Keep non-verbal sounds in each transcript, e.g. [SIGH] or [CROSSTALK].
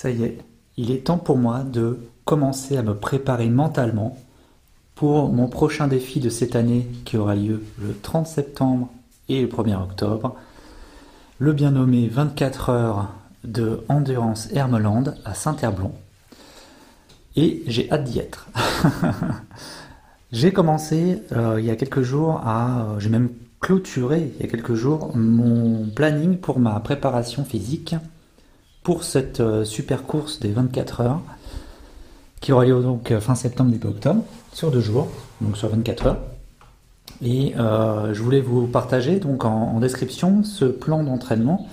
Ça y est, il est temps pour moi de commencer à me préparer mentalement pour mon prochain défi de cette année qui aura lieu le 30 septembre et le 1er octobre, le bien nommé 24 heures de Endurance Hermeland à Saint-Herblon. Et j'ai hâte d'y être. [LAUGHS] j'ai commencé euh, il y a quelques jours à... Euh, j'ai même clôturé il y a quelques jours mon planning pour ma préparation physique pour cette euh, super course des 24 heures qui aura lieu donc fin septembre, début octobre, sur deux jours, donc sur 24 heures. Et je voulais vous partager donc en description ce plan d'entraînement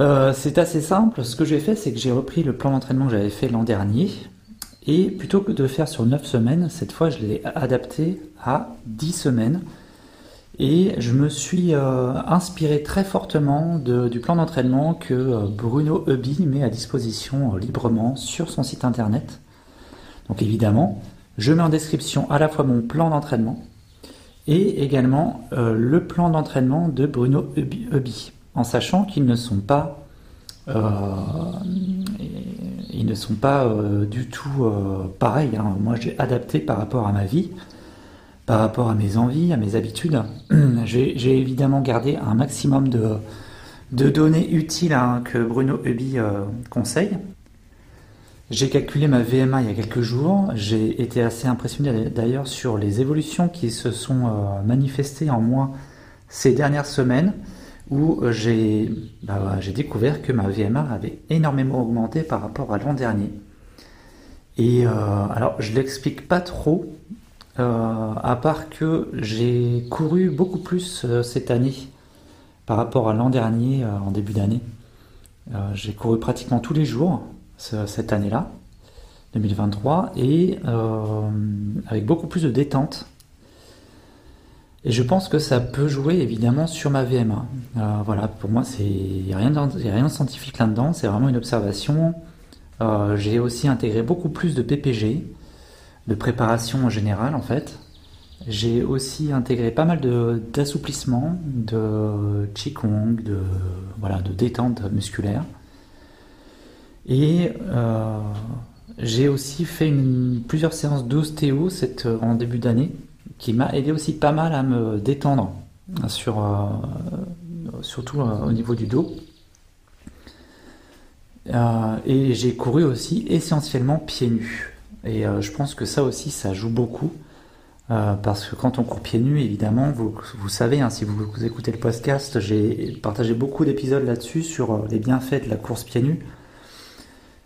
euh, c'est assez simple. Ce que j'ai fait, c'est que j'ai repris le plan d'entraînement que j'avais fait l'an dernier. Et plutôt que de faire sur 9 semaines, cette fois, je l'ai adapté à 10 semaines. Et je me suis euh, inspiré très fortement du plan d'entraînement que euh, Bruno Hubby met à disposition librement sur son site internet. Donc évidemment, je mets en description à la fois mon plan d'entraînement et également le plan d'entraînement de Bruno Hubby en sachant qu'ils ne sont pas, euh, ils ne sont pas euh, du tout euh, pareils. Hein. Moi, j'ai adapté par rapport à ma vie, par rapport à mes envies, à mes habitudes. [CLEARS THROAT] j'ai évidemment gardé un maximum de, données utiles hein, que Bruno Hubby conseille. J'ai calculé ma VMA il y a quelques jours. J'ai été assez impressionné d'ailleurs sur les évolutions qui se sont manifestées en moi ces dernières semaines où euh, bah, j'ai découvert que ma VMA avait énormément augmenté par rapport à l'an dernier. Et euh, alors, je l'explique pas trop, euh, à part que j'ai couru beaucoup plus cette année par rapport à l'an dernier, en début d'année. j'ai couru pratiquement tous les jours cette année-là, 2023, et avec beaucoup plus de détente. Et je pense que ça peut jouer évidemment sur ma VMA. Euh, voilà, pour moi, il n'y a, rien de scientifique là-dedans, c'est vraiment une observation. Euh, j'ai aussi intégré beaucoup plus de PPG, de préparation en général en fait. J'ai aussi intégré pas mal d'assouplissement, de, Qigong, de, voilà, de détente musculaire. Et euh, j'ai aussi fait plusieurs séances d'ostéo en début d'année qui m'a aidé aussi pas mal à me détendre, euh, surtout euh, au niveau du dos. Euh, et j'ai couru aussi essentiellement pieds nus. Et je pense que ça aussi, ça joue beaucoup. parce que quand on court pieds nus, évidemment, vous, vous savez, hein, si vous, écoutez le podcast, j'ai partagé beaucoup d'épisodes là-dessus sur les bienfaits de la course pieds nus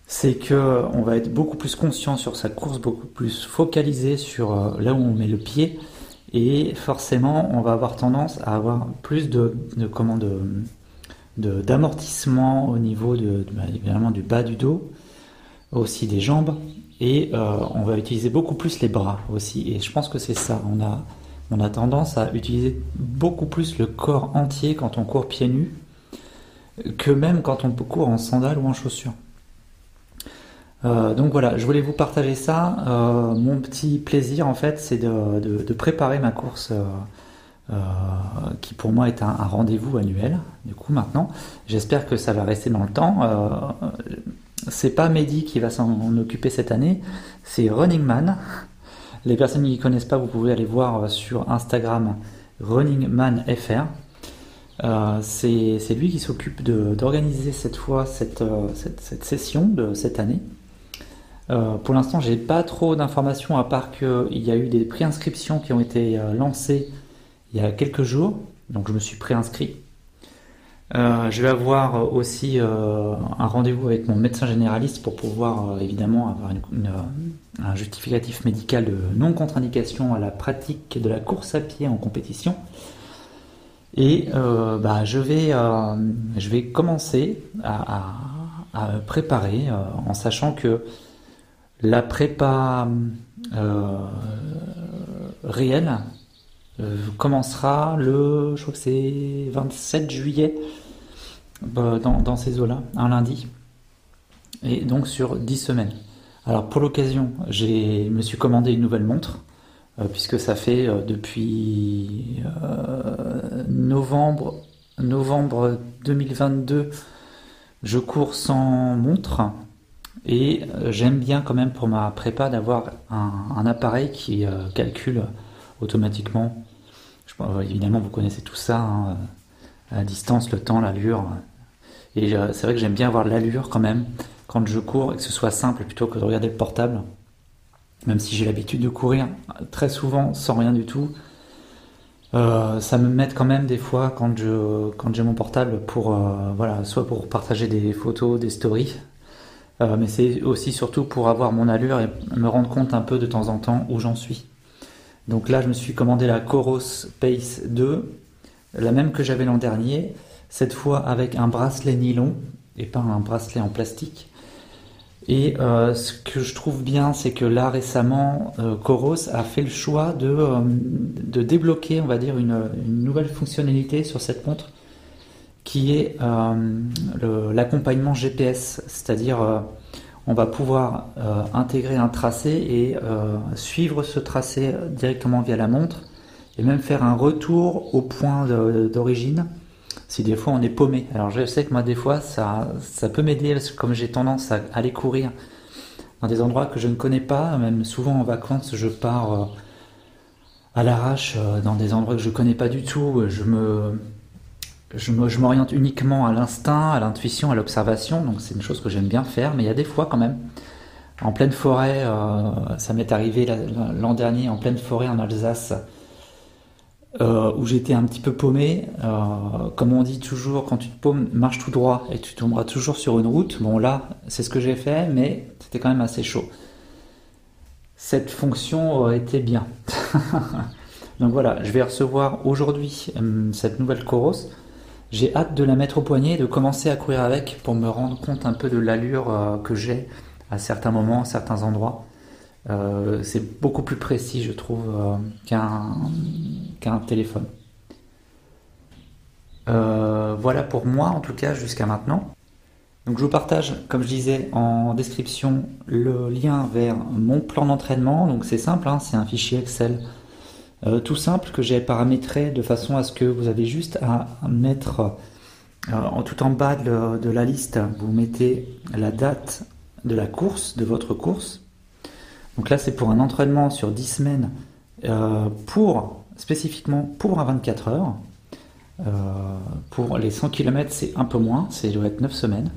c'est que on va être beaucoup plus conscient sur sa course, beaucoup plus focalisé sur euh, là où on met le pied, et forcément on va avoir tendance à avoir plus de, de d'amortissement au niveau bah, évidemment du bas du dos, aussi des jambes, et euh, on va utiliser beaucoup plus les bras aussi. Et je pense que c'est ça. On a on a tendance à utiliser beaucoup plus le corps entier quand on court pieds nus que même quand on court en sandales ou en chaussures. Euh, donc voilà, je voulais vous partager ça. Euh, mon petit plaisir en fait, c'est de, préparer ma course qui pour moi est un, rendez-vous annuel. Du coup maintenant, j'espère que ça va rester dans le temps. C'est pas Mehdi qui va s'en occuper cette année, c'est Running Man. Les personnes qui ne connaissent pas, vous pouvez aller voir sur Instagram Running Man FR. c'est lui qui s'occupe d'organiser cette fois cette, session de cette année. Euh, pour l'instant, j'ai pas trop d'informations à part qu'il y a eu des préinscriptions qui ont été euh, lancées il y a quelques jours, donc je me suis préinscrit. Euh, je vais avoir aussi un rendez-vous avec mon médecin généraliste pour pouvoir évidemment avoir un justificatif médical de non-contre-indication à la pratique de la course à pied en compétition. Et bah, je, vais, je vais commencer à, à préparer en sachant que la prépa euh, réelle euh, commencera le, je crois que c'est 27 juillet, bah, dans, ces eaux-là, un lundi. Et donc sur 10 semaines. Alors pour l'occasion, je me suis commandé une nouvelle montre, euh, puisque ça fait depuis novembre, novembre 2022 Je cours sans montre et euh, j'aime bien quand même pour ma prépa d'avoir un, appareil qui euh, calcule automatiquement. Évidemment, vous connaissez tout ça, hein, la distance, le temps, l'allure. Et c'est vrai que j'aime bien avoir l'allure quand même quand je cours et que ce soit simple plutôt que de regarder le portable. Même si j'ai l'habitude de courir très souvent sans rien du tout, euh, ça me met quand même des fois quand quand j'ai mon portable pour euh, voilà soit pour partager des photos, des stories, euh, mais c'est aussi surtout pour avoir mon allure et me rendre compte un peu de temps en temps où j'en suis. Donc là, je me suis commandé la Coros Pace 2, la même que j'avais l'an dernier, cette fois avec un bracelet nylon et pas un bracelet en plastique. Et euh, ce que je trouve bien, c'est que là récemment, euh, Coros a fait le choix de, euh, débloquer, on va dire, une, une, nouvelle fonctionnalité sur cette montre qui est l'accompagnement GPS, c'est-à-dire on va pouvoir intégrer un tracé et suivre ce tracé directement via la montre et même faire un retour au point d'origine si des fois on est paumé. Alors je sais que moi des fois ça, peut m'aider comme j'ai tendance à aller courir dans des endroits que je ne connais pas, même souvent en vacances je pars euh, à l'arrache euh, dans des endroits que je ne connais pas du tout, je me je m'oriente uniquement à l'instinct, à l'intuition, à l'observation, donc c'est une chose que j'aime bien faire, mais il y a des fois quand même, en pleine forêt, euh, ça m'est arrivé l'an dernier en pleine forêt en Alsace, euh, où j'étais un petit peu paumé. Euh, comme on dit toujours, quand tu te paumes, marche tout droit et tu tomberas toujours sur une route. Bon là, c'est ce que j'ai fait, mais c'était quand même assez chaud. Cette fonction été bien. [LAUGHS] Donc voilà, je vais recevoir aujourd'hui cette nouvelle Coros. J'ai hâte de la mettre au poignet et de commencer à courir avec pour me rendre compte un peu de l'allure que j'ai à certains moments, à certains endroits. Euh, c'est beaucoup plus précis, je trouve, euh, qu'un téléphone. Euh, voilà pour moi, en tout cas, jusqu'à maintenant. Donc je vous partage, comme je disais en description, le lien vers mon plan d'entraînement. Donc c'est simple, hein, c'est un fichier Excel tout simple que j'ai paramétré de façon à ce que vous avez juste à mettre en tout en bas de la liste, vous mettez la date de la course, de votre course, donc là, c'est pour un entraînement sur 10 semaines, euh, pour, spécifiquement pour un 24 heures. Euh, pour les 100 km, c'est un peu moins, c'est doit être 9 semaines.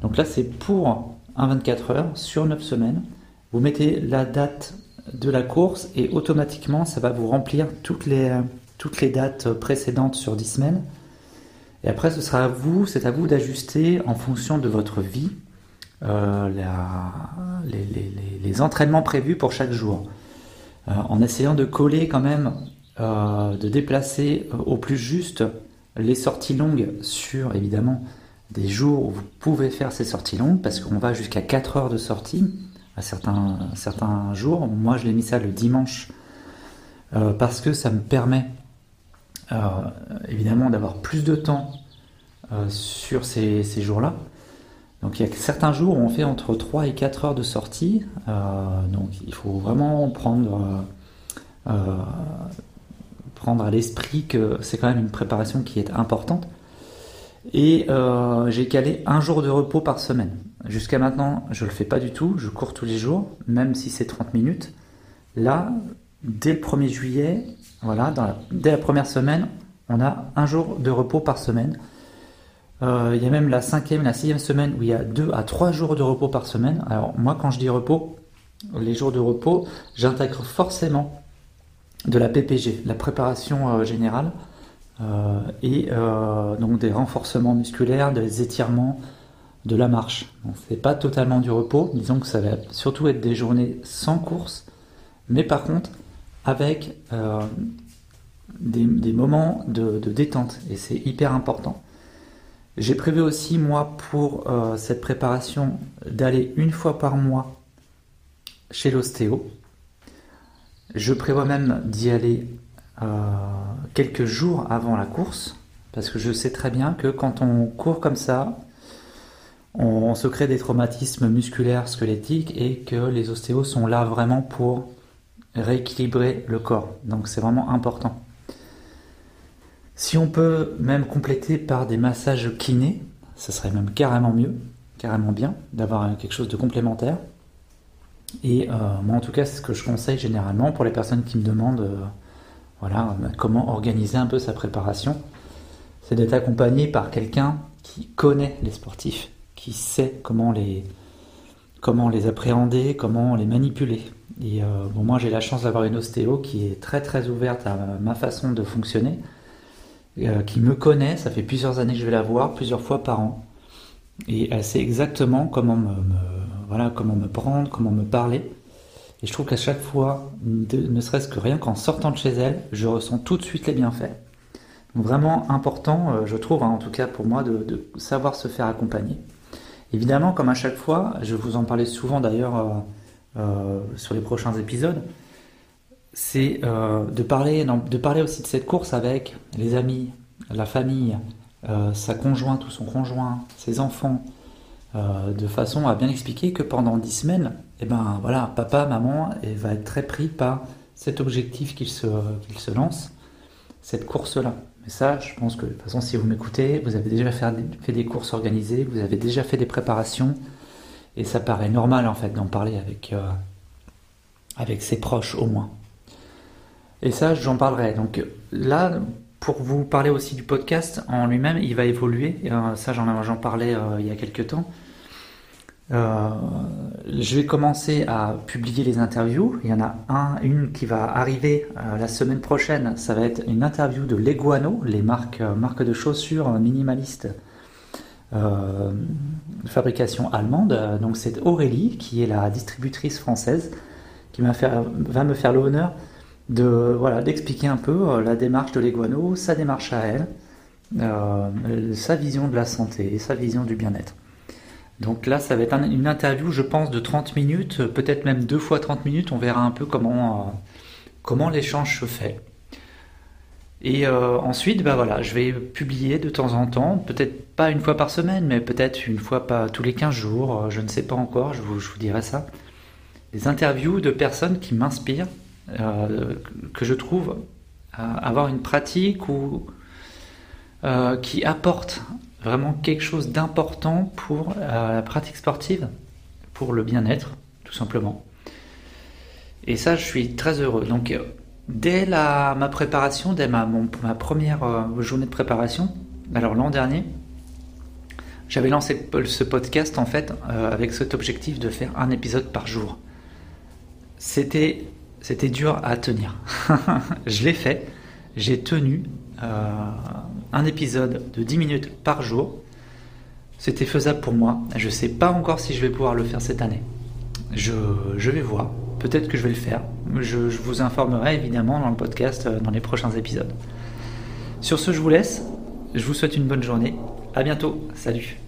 Donc là, c'est pour un 24 heures sur 9 semaines. Vous mettez la date de la course et automatiquement, ça va vous remplir toutes les, toutes les dates précédentes sur 10 semaines. Et après, ce sera à vous, c'est à vous d'ajuster en fonction de votre vie euh, les, entraînements prévus pour chaque jour, euh, en essayant de coller quand même, euh, de déplacer au plus juste les sorties longues sur évidemment des jours où vous pouvez faire ces sorties longues, parce qu'on va jusqu'à 4 heures de sortie à certains, certains jours. Moi, je l'ai mis ça le dimanche parce que ça me permet évidemment d'avoir plus de temps sur ces jours-là. Donc il y a certains jours où on fait entre 3 et 4 heures de sortie. Euh, donc il faut vraiment prendre, euh, euh, prendre à l'esprit que c'est quand même une préparation qui est importante. Et j'ai calé un jour de repos par semaine. Jusqu'à maintenant, je ne le fais pas du tout. Je cours tous les jours, même si c'est 30 minutes. Là, dès le 1er juillet, voilà, dès la première semaine, on a un jour de repos par semaine. Euh, il y a même la cinquième, la sixième semaine où il y a deux à trois jours de repos par semaine. Alors moi, quand je dis repos, les jours de repos, j'intègre forcément de la PPG, la préparation euh, générale, euh, et donc des renforcements musculaires, des étirements, de la marche. Ce n'est pas totalement du repos, disons que ça va surtout être des journées sans course, mais par contre avec des, moments de détente, et c'est hyper important. J'ai prévu aussi, moi, pour euh, cette préparation, d'aller une fois par mois chez l'ostéo. Je prévois même d'y aller euh, quelques jours avant la course, parce que je sais très bien que quand on court comme ça, on, se crée des traumatismes musculaires, squelettiques, et que les ostéos sont là vraiment pour rééquilibrer le corps. Donc c'est vraiment important. Si on peut même compléter par des massages kinés, ça serait même carrément mieux, carrément bien d'avoir quelque chose de complémentaire. Et euh, moi, en tout cas, c'est ce que je conseille généralement pour les personnes qui me demandent euh, voilà, comment organiser un peu sa préparation. C'est d'être accompagné par quelqu'un qui connaît les sportifs, qui sait comment les, appréhender, comment les manipuler. Et euh, bon, moi, j'ai la chance d'avoir une ostéo qui est très très ouverte à ma façon de fonctionner, qui me connaît. Ça fait plusieurs années que je vais la voir, plusieurs fois par an. Et elle sait exactement comment me voilà, comment me prendre, comment me parler. Et je trouve qu'à chaque fois, ne serait-ce que rien qu'en sortant de chez elle, je ressens tout de suite les bienfaits. Donc vraiment important, euh, je trouve, hein, en tout cas pour moi, de, savoir se faire accompagner. Évidemment, comme à chaque fois, je vous en parlais souvent d'ailleurs euh, euh, sur les prochains épisodes, c'est de, parler, de parler aussi de cette course avec les amis, la famille, sa conjointe ou son conjoint, ses enfants, de façon à bien expliquer que pendant dix semaines, eh ben voilà, papa, maman et va être très pris par cet objectif qu'il se, lance, cette course-là. Mais ça, je pense que de toute façon, si vous m'écoutez, vous avez déjà fait, des courses organisées, vous avez déjà fait des préparations, et ça paraît normal en fait d'en parler avec, euh, avec ses proches au moins. Et ça, j'en parlerai. Donc là, pour vous parler aussi du podcast en lui-même, il va évoluer. Euh, ça, j'en parlais il y a quelques temps. Euh, je vais commencer à publier les interviews. Il y en a un, une qui va arriver euh, la semaine prochaine. Ça va être une interview de Leguano, les marques, euh, marques de chaussures minimalistes de fabrication allemande. Donc c'est Aurélie qui est la distributrice française qui va, me faire l'honneur d'expliquer un peu la démarche de Leguano, sa démarche à elle, sa vision de la santé, sa vision du bien-être. Donc là, ça va être une interview, je pense, de 30 minutes, peut-être même deux fois 30 minutes. On verra un peu comment, euh, comment l'échange se fait. Et euh, ensuite, bah voilà, je vais publier de temps en temps, peut-être pas une fois par semaine, mais peut-être une fois pas tous les 15 jours, euh, je ne sais pas encore, je vous, je vous dirai ça. Des interviews de personnes qui m'inspirent, que je trouve avoir une pratique ou qui apportent vraiment quelque chose d'important pour euh, la pratique sportive, pour le bien-être, tout simplement. Et ça, je suis très heureux. Donc, euh, dès la, ma préparation, dès ma, ma première euh, journée de préparation, alors l'an dernier, j'avais lancé ce podcast en fait avec cet objectif de faire un épisode par jour. C'était, c'était dur à tenir. [LAUGHS] je l'ai fait, j'ai tenu un épisode de 10 minutes par jour. C'était faisable pour moi. Je ne sais pas encore si je vais pouvoir le faire cette année. Je, vais voir. Peut-être que je vais le faire. Je, je, vous informerai évidemment dans le podcast euh, dans les prochains épisodes. Sur ce, je vous laisse. Je vous souhaite une bonne journée. À bientôt. Salut.